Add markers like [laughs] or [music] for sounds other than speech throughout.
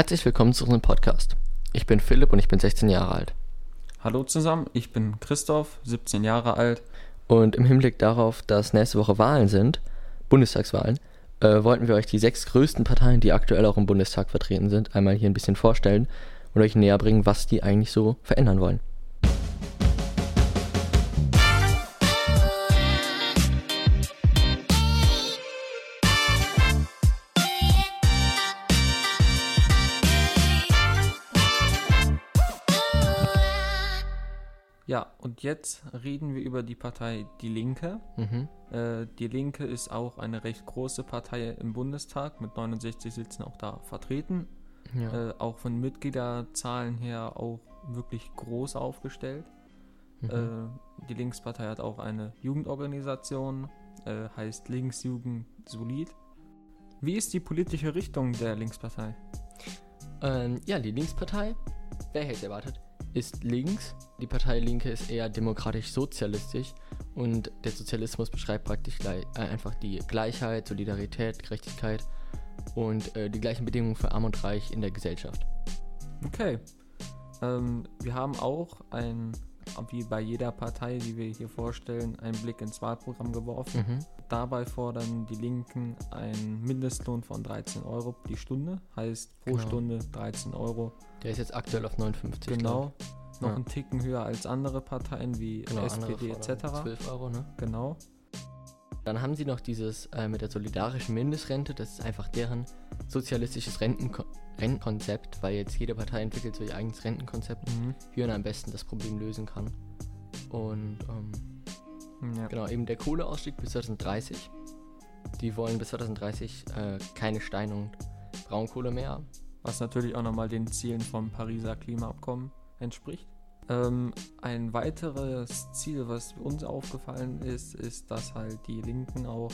Herzlich willkommen zu unserem Podcast. Ich bin Philipp und ich bin 16 Jahre alt. Hallo zusammen, ich bin Christoph, 17 Jahre alt. Und im Hinblick darauf, dass nächste Woche Wahlen sind, Bundestagswahlen, äh, wollten wir euch die sechs größten Parteien, die aktuell auch im Bundestag vertreten sind, einmal hier ein bisschen vorstellen und euch näher bringen, was die eigentlich so verändern wollen. Ja, und jetzt reden wir über die Partei Die Linke. Mhm. Äh, die Linke ist auch eine recht große Partei im Bundestag mit 69 Sitzen auch da vertreten. Ja. Äh, auch von Mitgliederzahlen her auch wirklich groß aufgestellt. Mhm. Äh, die Linkspartei hat auch eine Jugendorganisation, äh, heißt Linksjugend Solid. Wie ist die politische Richtung der Linkspartei? Ähm, ja, die Linkspartei, wer hätte erwartet, ist links. Die Partei Linke ist eher demokratisch-sozialistisch und der Sozialismus beschreibt praktisch äh, einfach die Gleichheit, Solidarität, Gerechtigkeit und äh, die gleichen Bedingungen für Arm und Reich in der Gesellschaft. Okay. Ähm, wir haben auch ein, wie bei jeder Partei, die wir hier vorstellen, einen Blick ins Wahlprogramm geworfen. Mhm. Dabei fordern die Linken einen Mindestlohn von 13 Euro die Stunde, heißt pro Genau. Stunde 13 Euro. Der ist jetzt aktuell auf 59. glaub Genau. Noch Ja. einen Ticken höher als andere Parteien wie genau SPD etc. 12 Euro, ne? Genau. Dann haben sie noch dieses äh, mit der solidarischen Mindestrente, das ist einfach deren sozialistisches Rentenko Rentenkonzept, weil jetzt jede Partei entwickelt so ihr eigenes Rentenkonzept, Mhm. wie man am besten das Problem lösen kann. Und ähm, Ja. genau, eben der Kohleausstieg bis 2030. Die wollen bis 2030 äh, keine Stein- und Braunkohle mehr. was natürlich auch nochmal den Zielen vom Pariser Klimaabkommen entspricht. Ähm, ein weiteres Ziel, was uns aufgefallen ist, ist, dass halt die Linken auch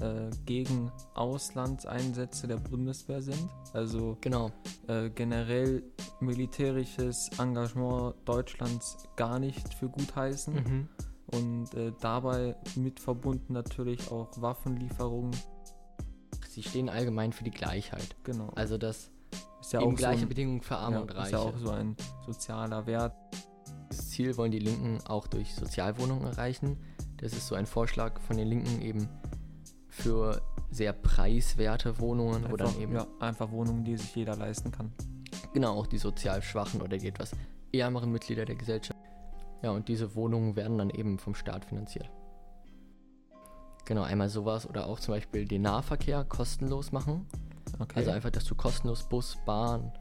äh, gegen Auslandseinsätze der Bundeswehr sind. Also Genau, äh, generell militärisches Engagement Deutschlands gar nicht für gut heißen mhm. und äh, dabei mit verbunden natürlich auch Waffenlieferungen. sie stehen allgemein für die Gleichheit. Genau. Also dass ist ja eben auch so gleiche ein, Bedingungen für Arme ja, und ist Reiche. ja auch so ein sozialer Wert. Ziel wollen die Linken auch durch Sozialwohnungen erreichen. Das ist so ein Vorschlag von den Linken eben für sehr preiswerte Wohnungen, Einfach, eben ja, einfach Wohnungen, die sich jeder leisten kann. genau auch die sozial schwachen oder die etwas ärmeren Mitglieder der Gesellschaft. Ja, und diese Wohnungen werden dann eben vom Staat finanziert. Genau, einmal sowas oder auch zum Beispiel den Nahverkehr kostenlos machen. Okay. Also einfach, dass du kostenlos Bus, Bahn,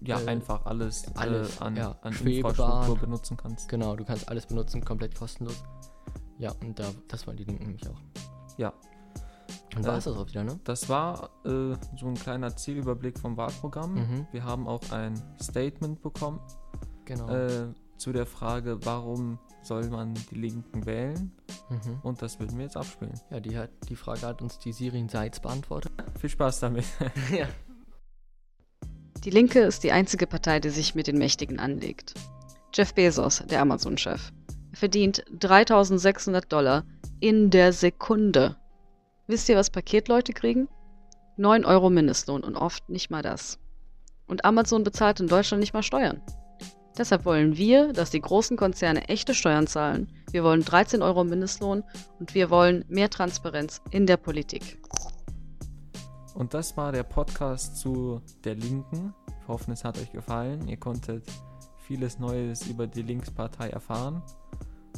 ja, äh, einfach alles, alles, äh, an, ja, an. Infrastruktur benutzen kannst. genau, du kannst alles benutzen, komplett kostenlos. Ja, und da, das wollen die Linken nämlich auch. Ja. Und war Äh, es das auch wieder, ne? Das war äh, so ein kleiner Zielüberblick vom Wahlprogramm. Mhm. Wir haben auch ein Statement bekommen Genau. äh, zu der Frage, warum soll man die Linken wählen? mhm. Und das würden wir jetzt abspielen. Ja, die, hat, die Frage hat uns die Sirin Seitz beantwortet. Viel Spaß damit. [laughs] ja. Die Linke ist die einzige Partei, die sich mit den Mächtigen anlegt. Jeff Bezos, der Amazon-Chef, verdient 3600 Dollar in der Sekunde. Wisst ihr, was Paketleute kriegen? 9 Euro Mindestlohn und oft nicht mal das. Und Amazon bezahlt in Deutschland nicht mal Steuern. Deshalb wollen wir, dass die großen Konzerne echte Steuern zahlen. Wir wollen 13 Euro Mindestlohn und wir wollen mehr Transparenz in der Politik. Und das war der Podcast zu der Linken. Wir hoffen, es hat euch gefallen. Ihr konntet vieles Neues über die Linkspartei erfahren.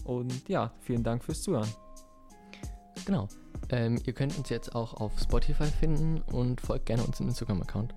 Und ja, vielen Dank fürs Zuhören. Genau. Ähm, ihr könnt uns jetzt auch auf Spotify finden und folgt gerne unserem Instagram-Account.